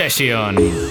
Session.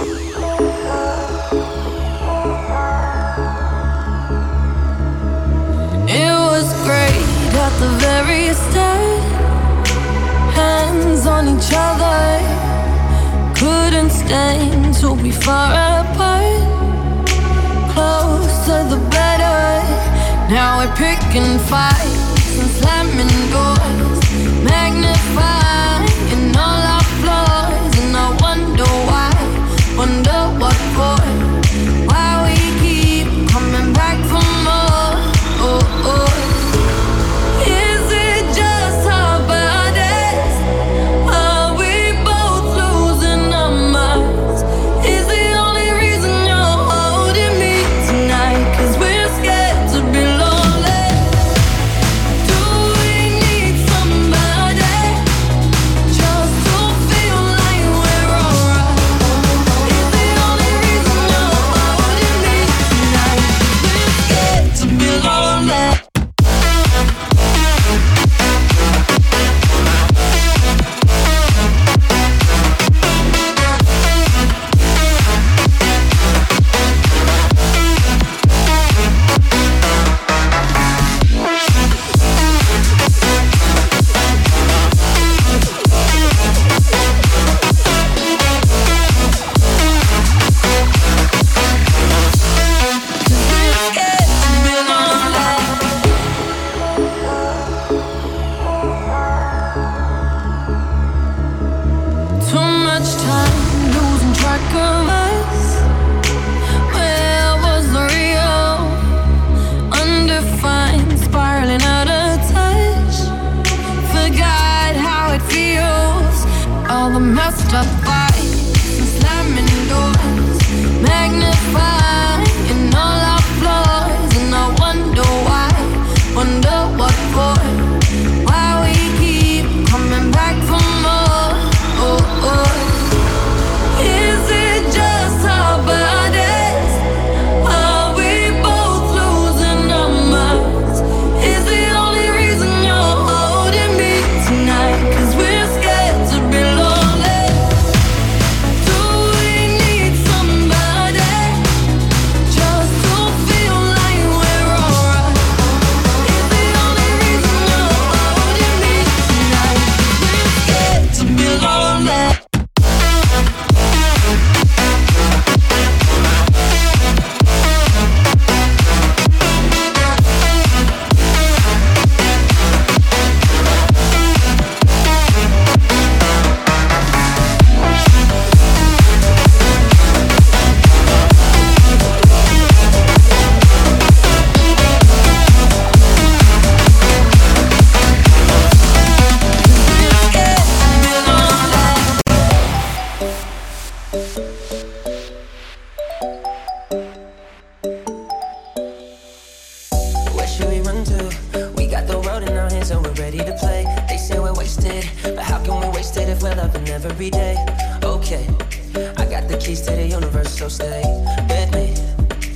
universe, so stay with me.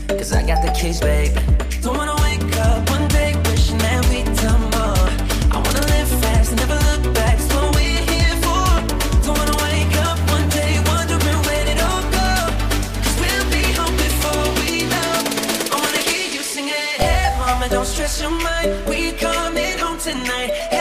Cause I got the keys, babe. Don't wanna wake up one day wishing that we'd done more. I wanna live fast never look back, that's what we're here for. Don't wanna wake up one day wondering where it all go. Cause we'll be home before we know. I wanna hear you sing it. Hey, mama, don't stress your mind. We coming home tonight.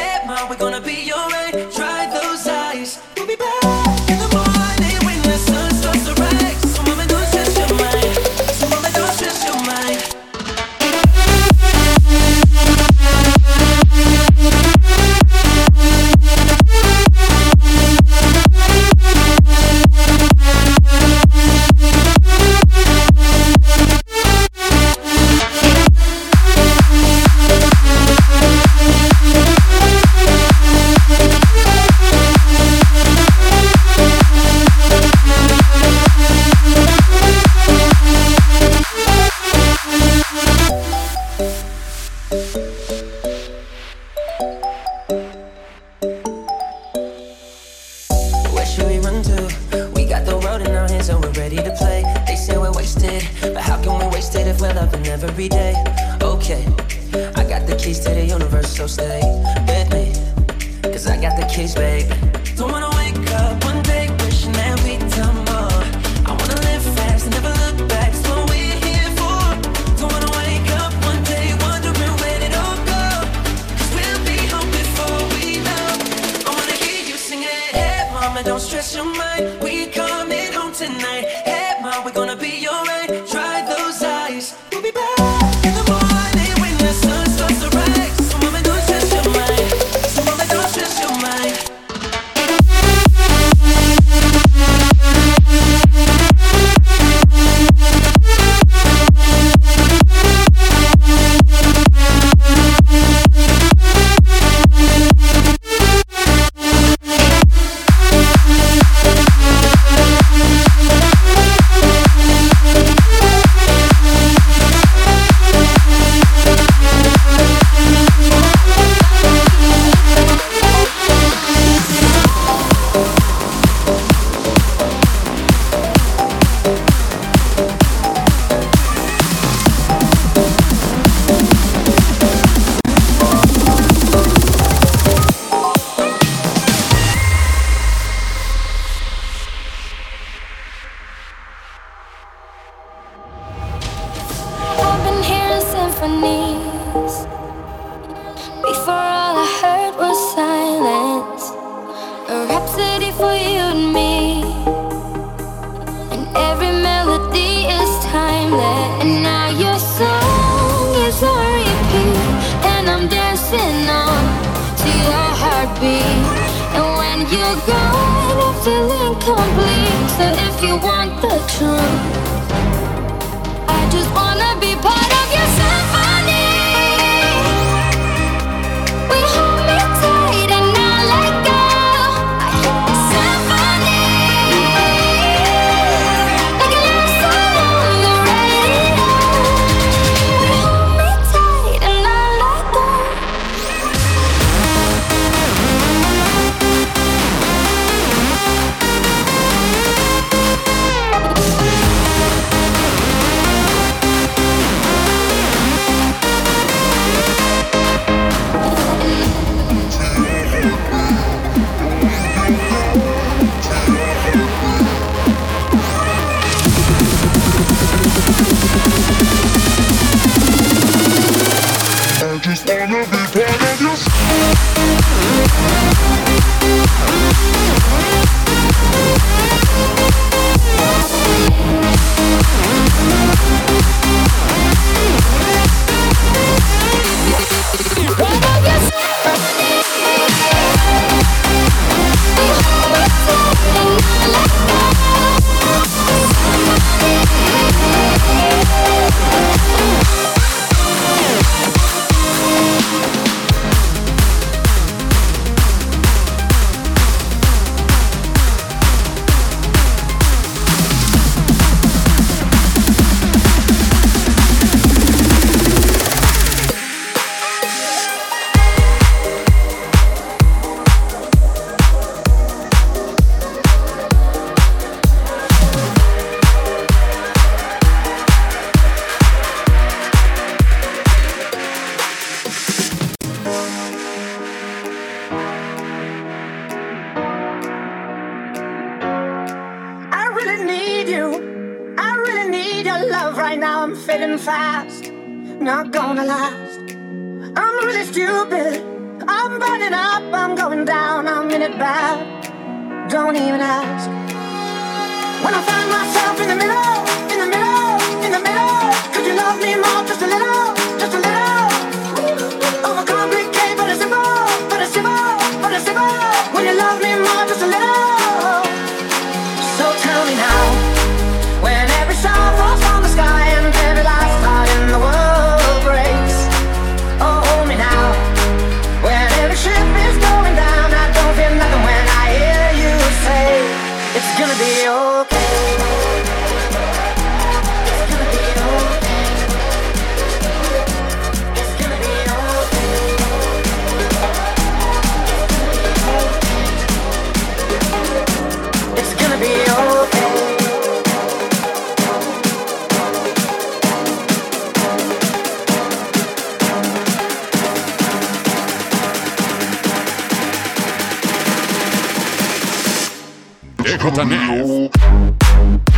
Ecco Tanef.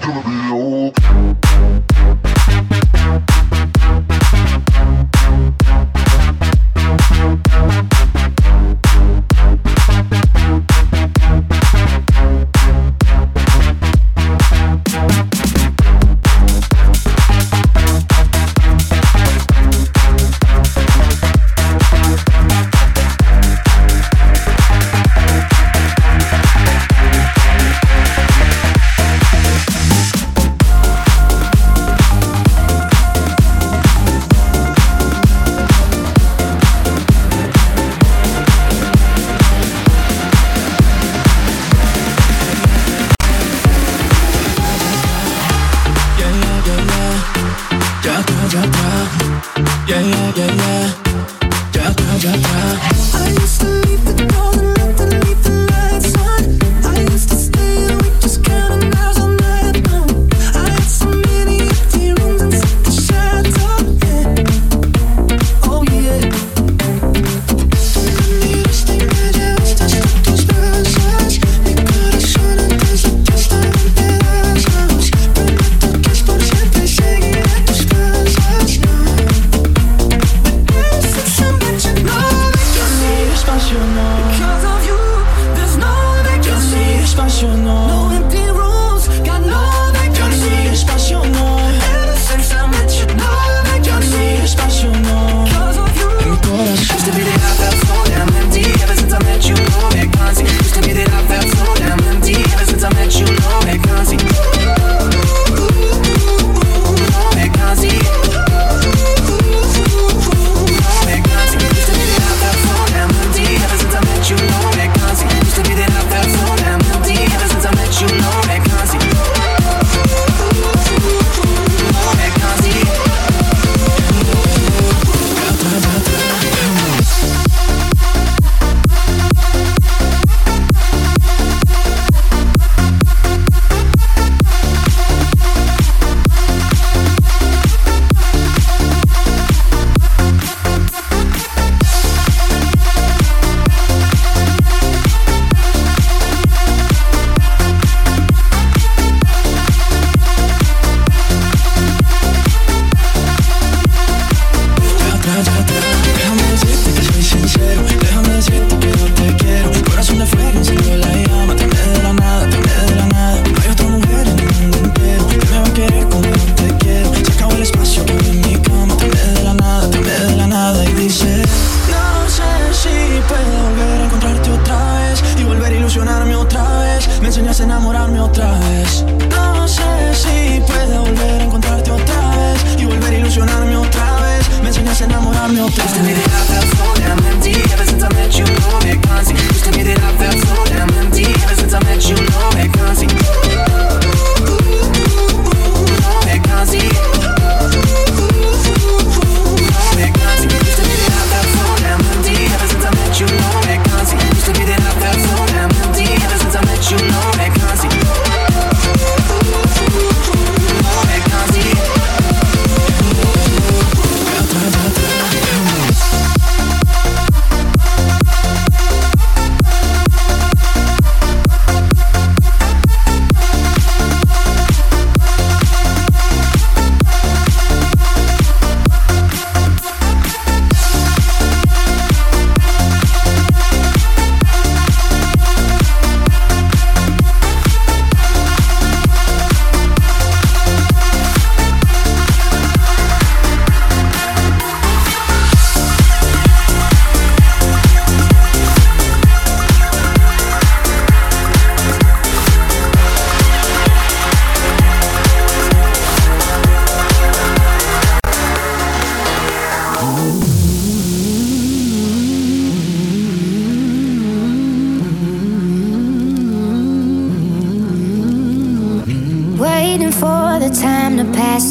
gonna be old.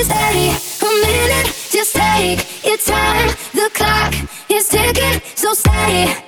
A minute, just take your time. The clock is ticking, so stay.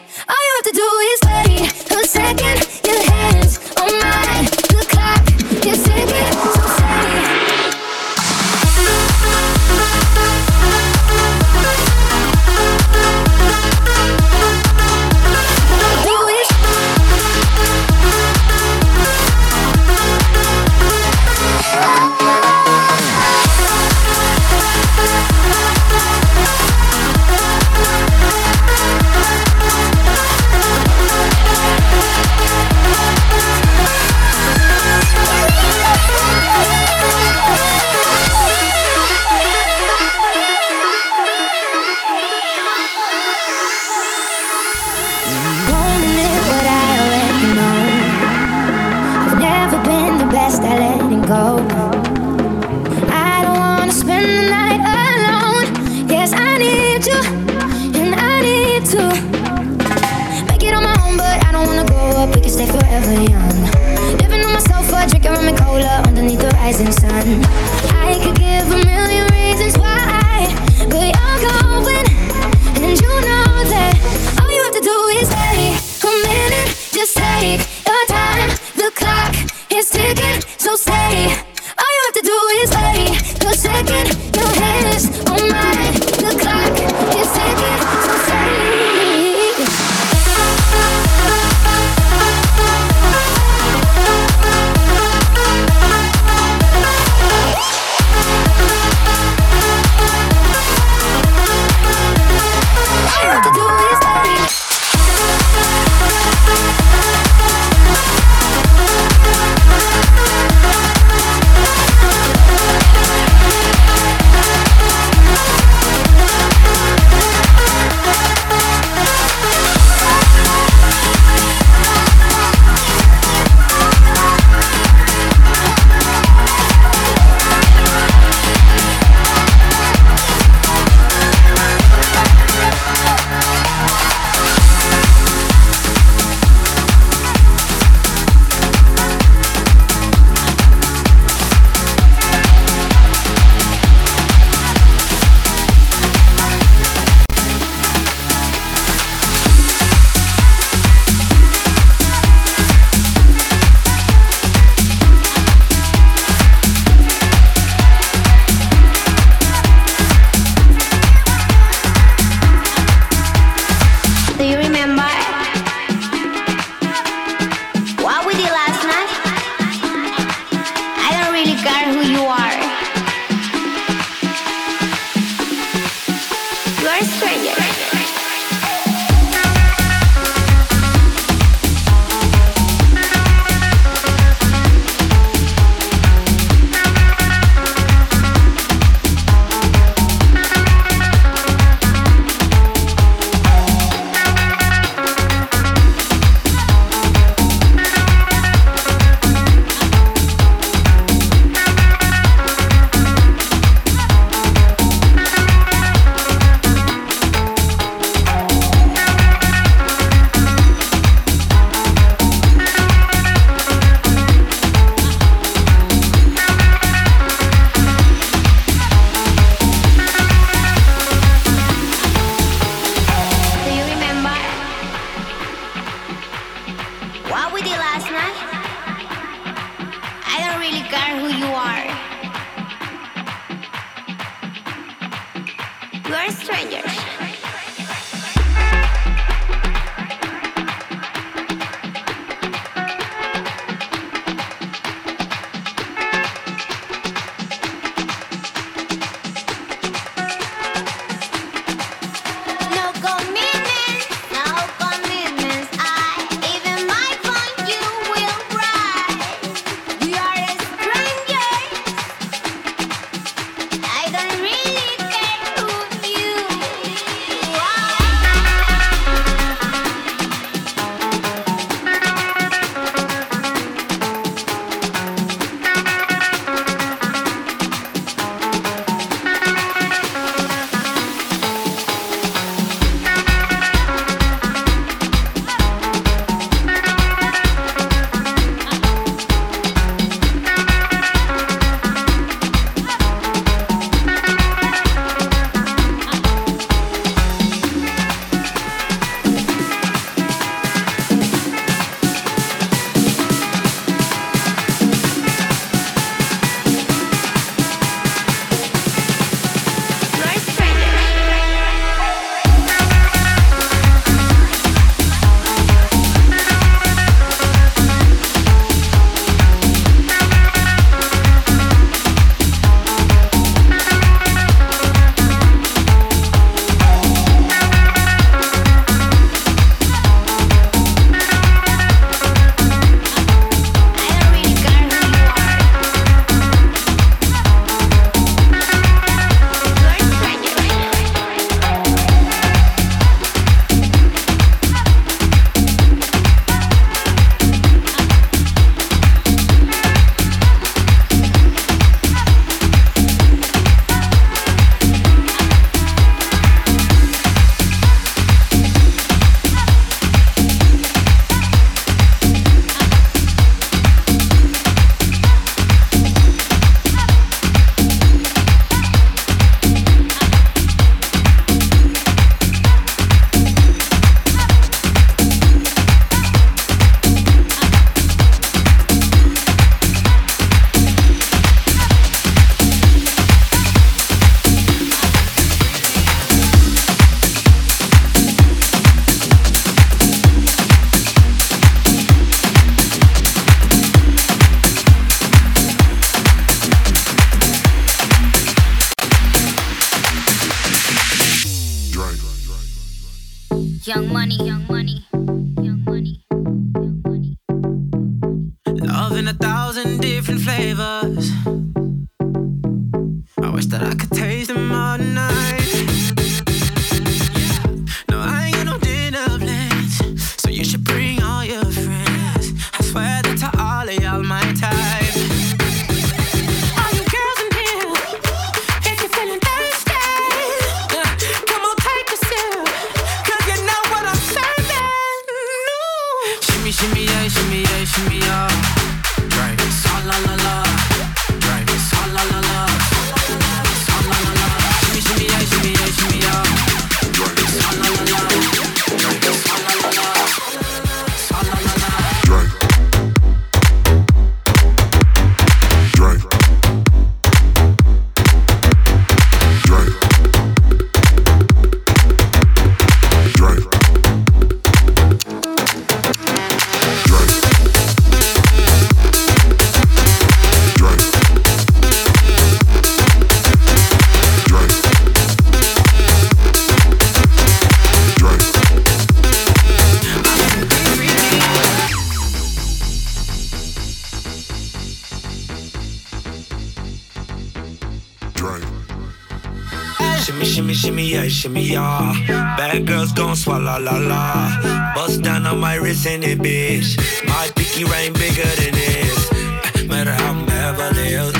shimmy. Ah. Bad girls gon' swallow la la. Bust down on my wrist and it, bitch. My pinky ring bigger than this. Matter how I'm Beverly Hills.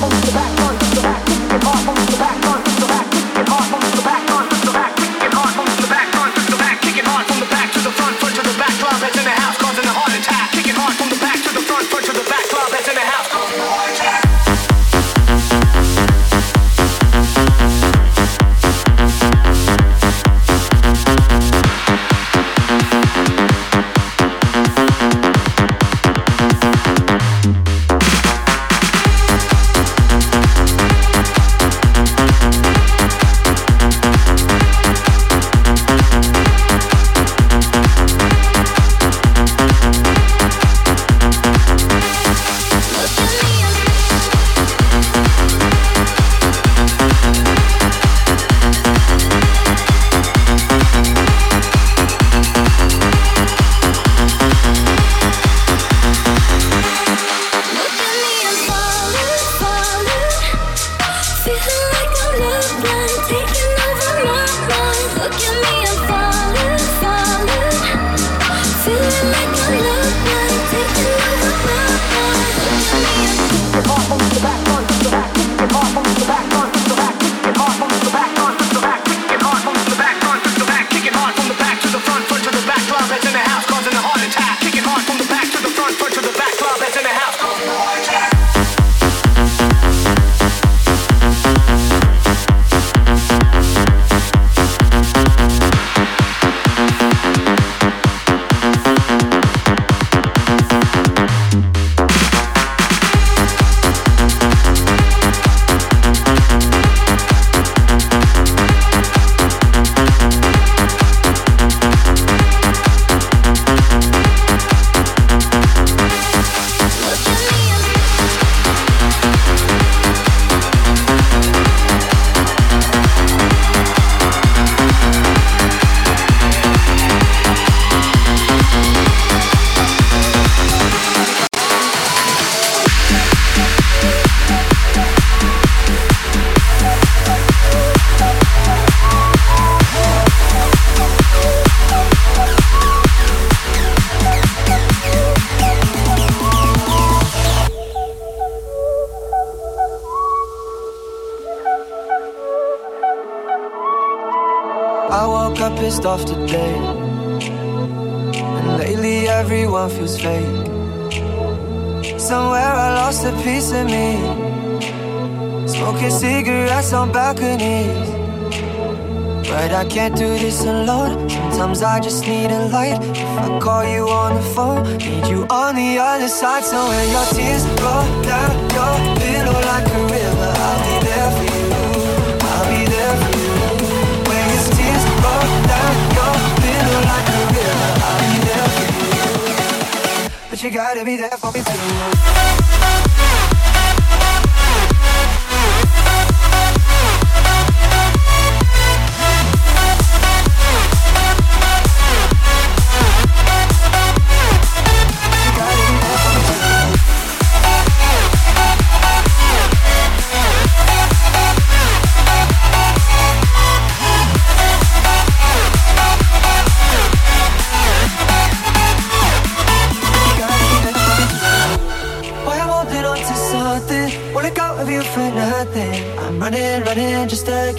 Look at me,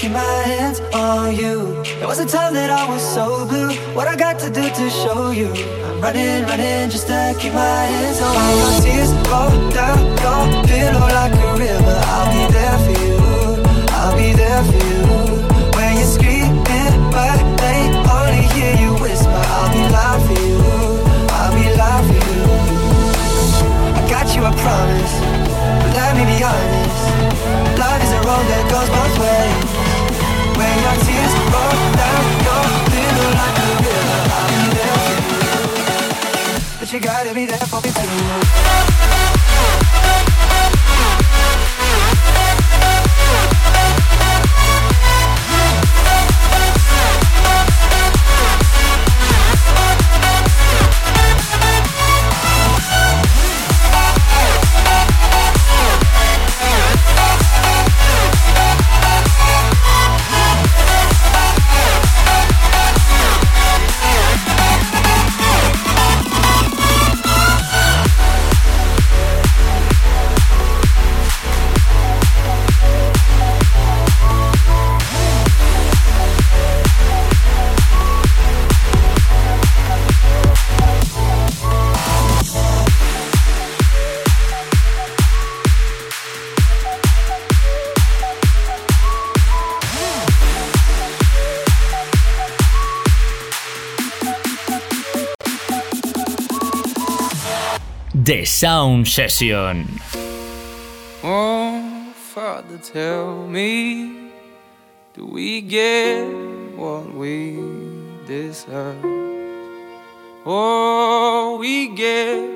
keep my hands on you. There was a time that I was so blue. What I got to do to show you? I'm running, running just to keep my hands on you. My tears roll down your pillow like a river. I'll be there for you. I'll be there for you. When you're screaming, but they only hear you whisper. I'll be loud for you. I'll be loud for you. I got you, I promise. But let me be honest song that goes both ways. When your tears roll down your pillow like a river, I'm there for you. But you gotta be there for me too. Sound Session. Oh, Father, tell me, do we get what we deserve? Oh, we get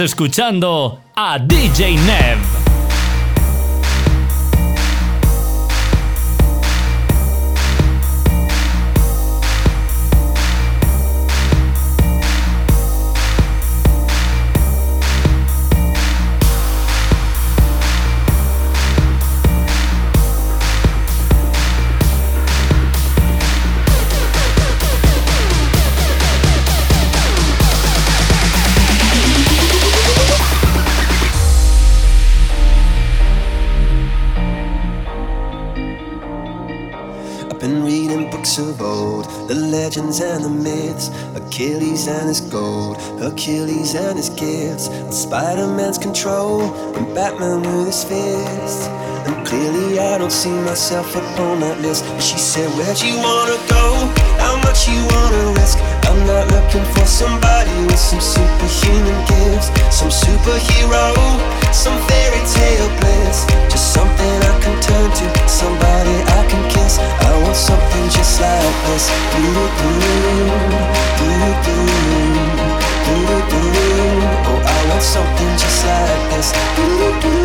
Escuchando a DJ Nev. Achilles and his gifts, and Spider Man's control, and Batman with his fists. And clearly, I don't see myself upon that list. But She said, Where'd you wanna go? How much you wanna risk? I'm not looking for somebody with some superhuman gifts, some superhero, some fairy tale bliss. Just something I can turn to, somebody I can kiss. I want something just like this. Oh, this.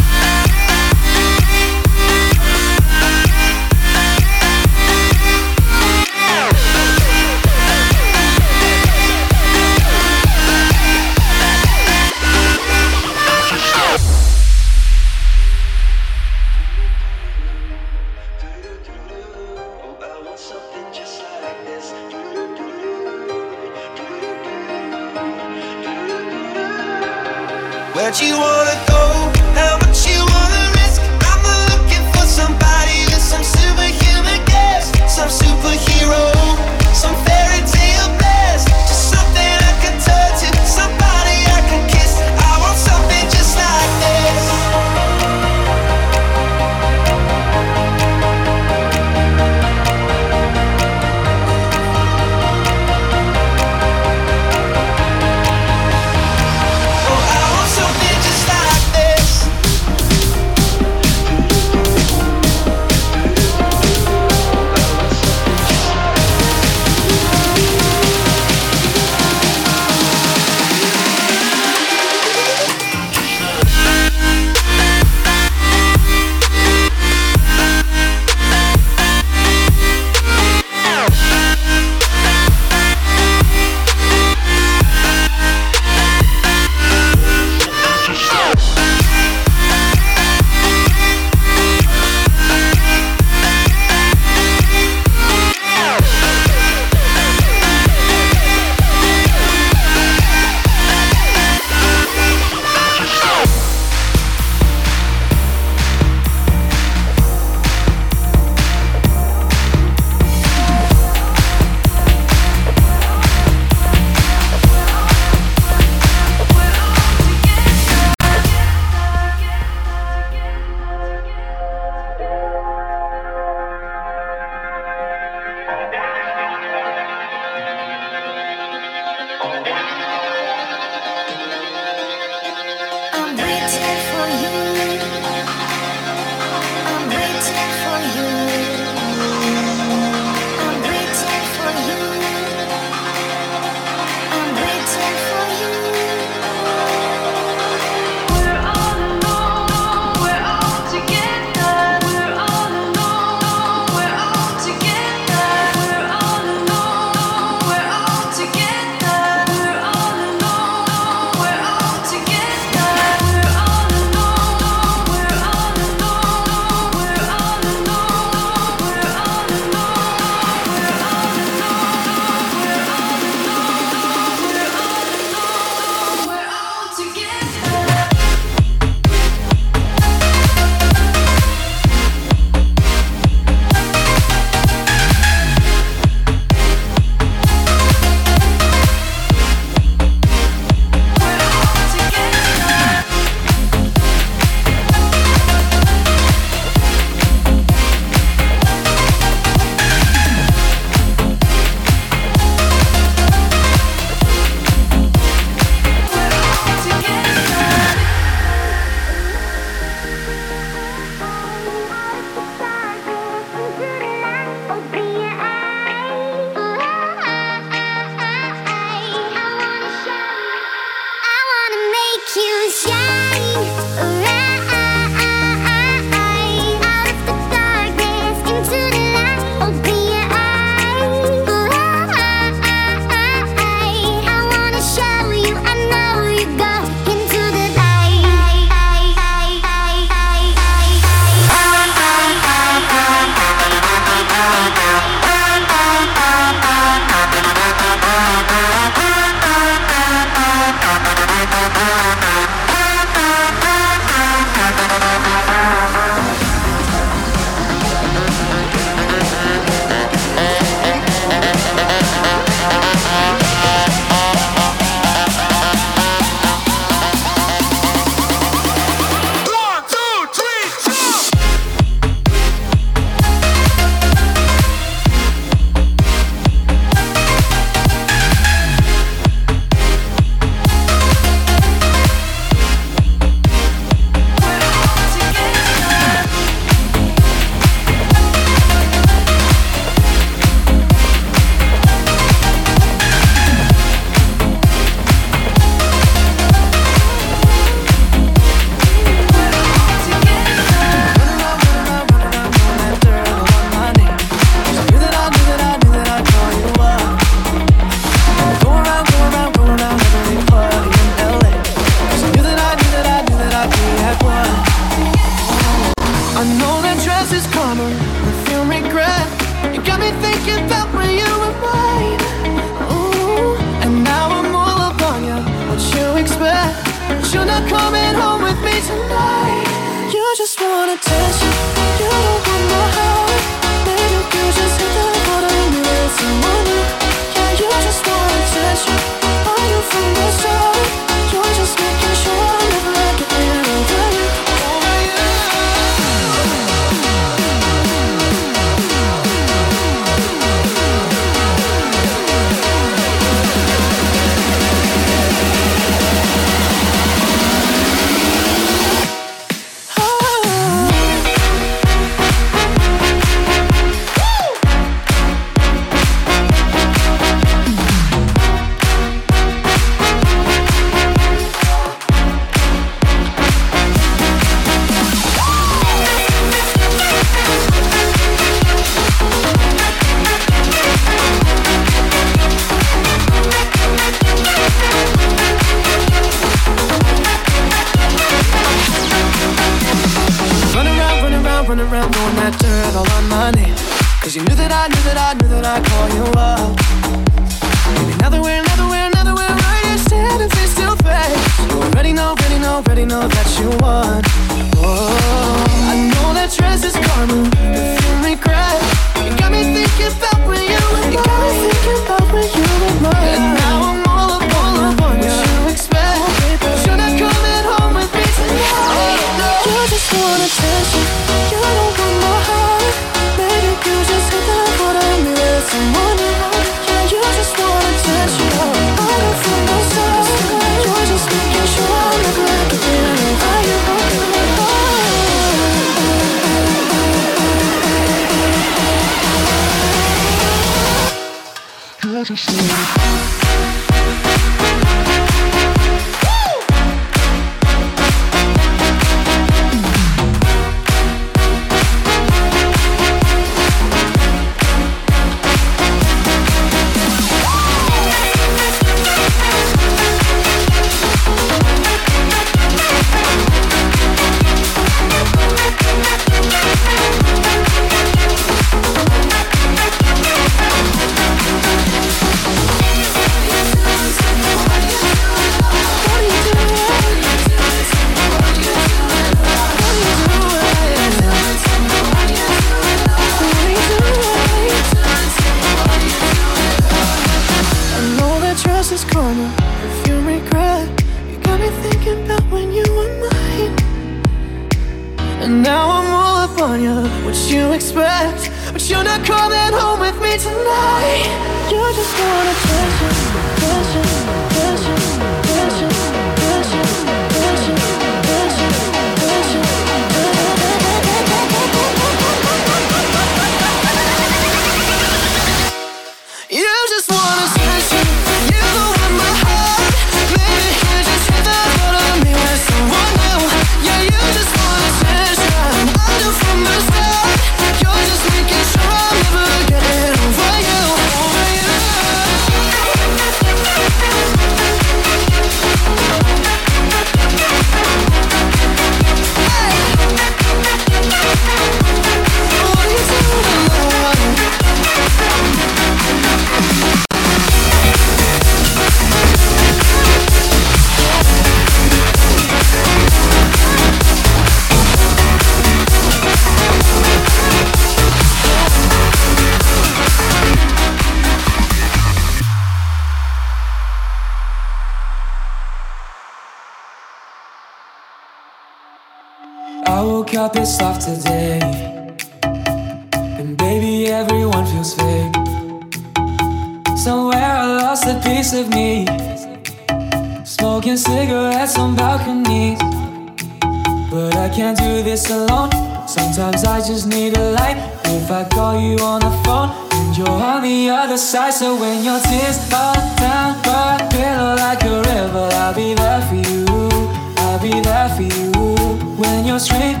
you're screaming,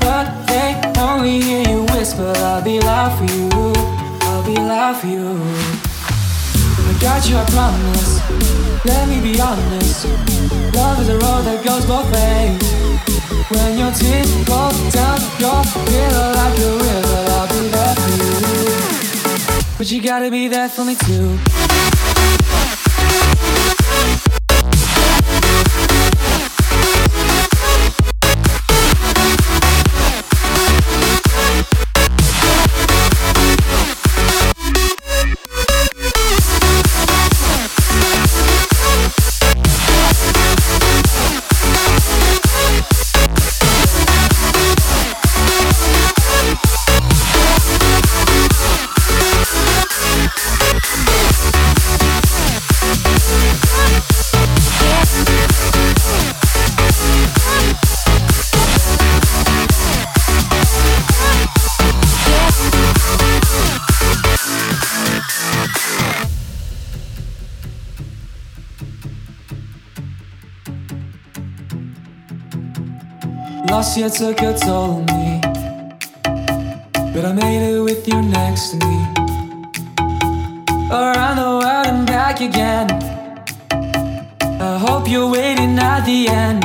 but they only hear you whisper. I'll be loud for you, I'll be loud for you. I got you, I promise. Let me be honest. Love is a road that goes both ways. When your tears fall down your pillow like a river, I'll be there for you. But you gotta be there for me too. Year took a toll on me, but I made it with you next to me. Around the world and back again. I hope you're waiting at the end,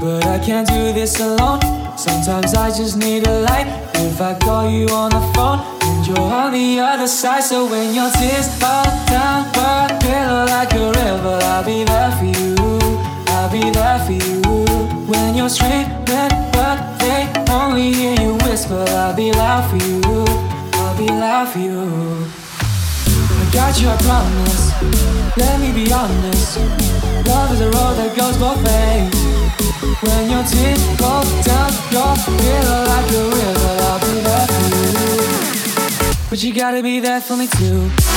but I can't do this alone. Sometimes I just need a light. If I call you on the phone and you're on the other side, so when your tears fall down, but pillow like a river, I'll be there for you. I'll be there for you. When you're screaming, but they only hear you whisper, I'll be loud for you. I'll be loud for you. I got you, I promise. Let me be honest. Love is a road that goes both ways. When your tears fall down your pillow like a river, I'll be there for you. But you gotta be there for me too.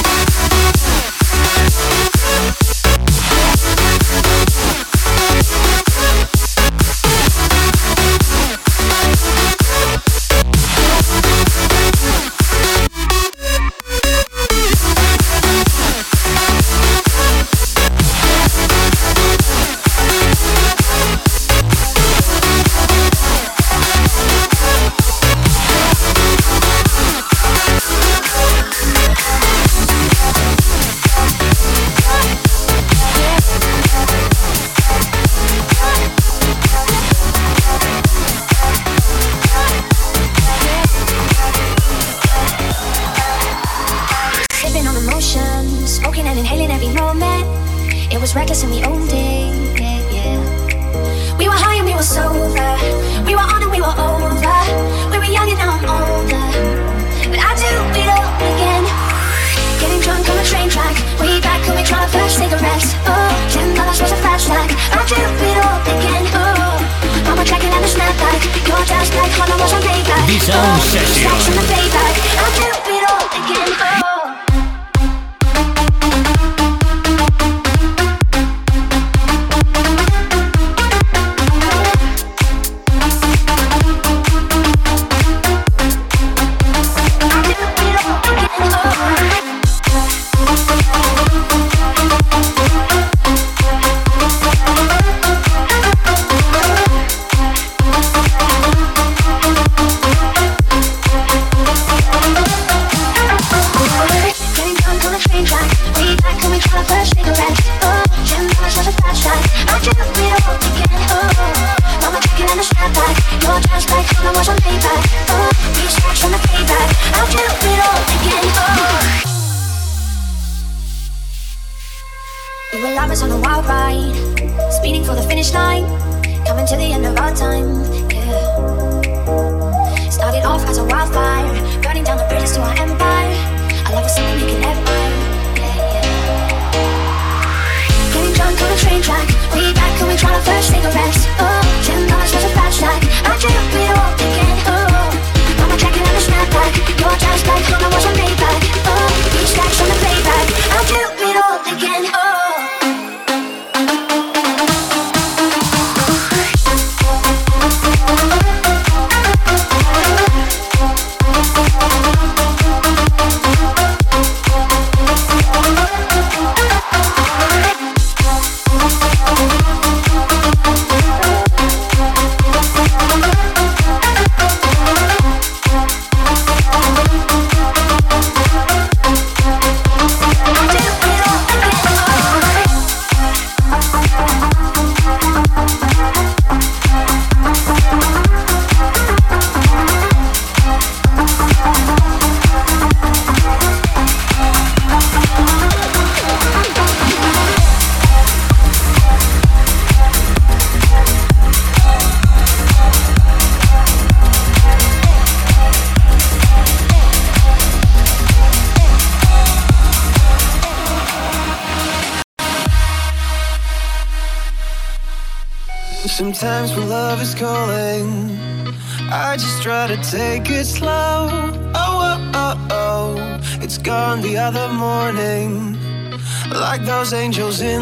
angels in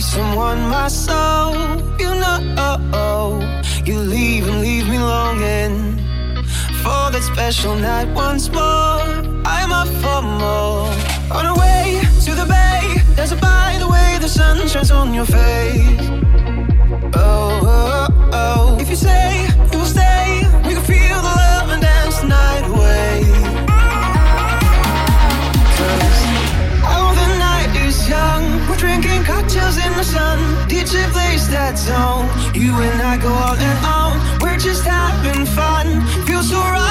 someone my soul. You know, you leave and leave me longing for that special night once more. I'm up for more. On our way to the bay, there's a by the way the sun shines on your face. zone. You and I go all in on. We're just having fun. Feel so right.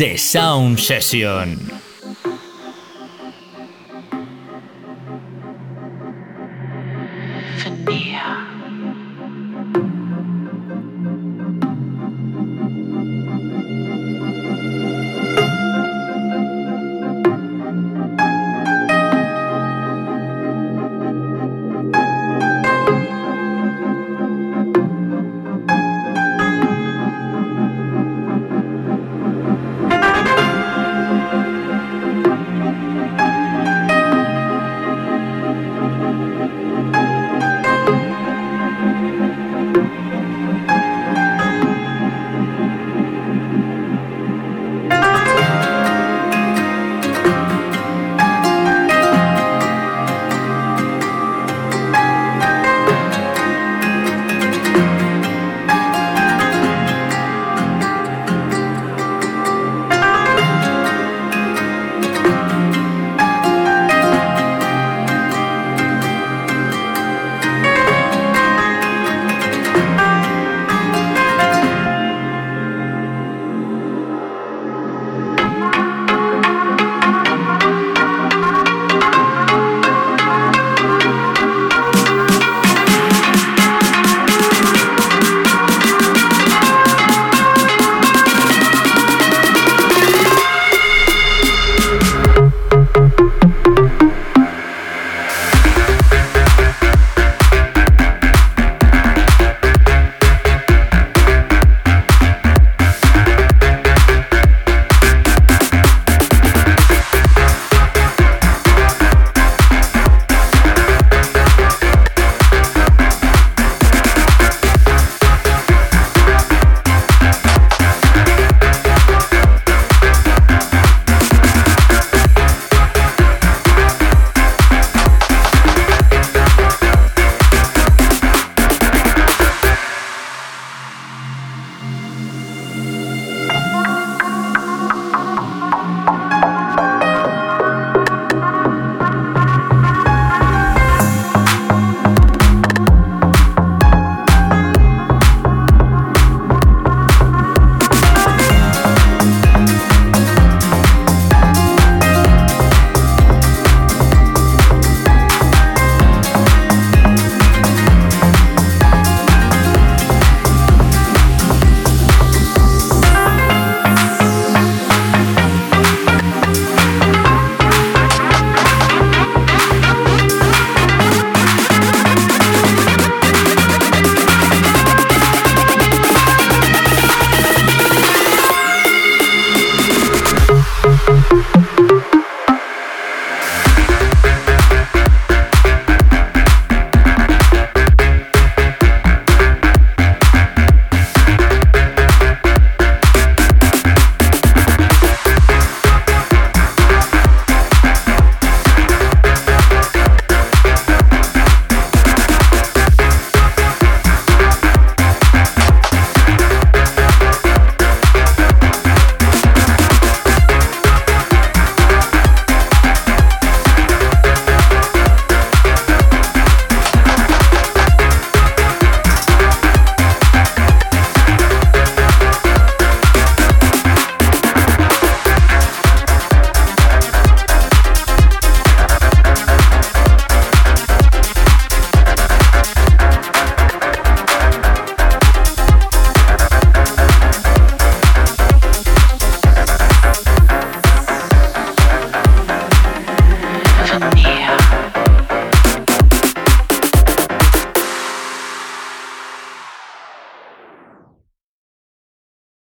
The Sound Session.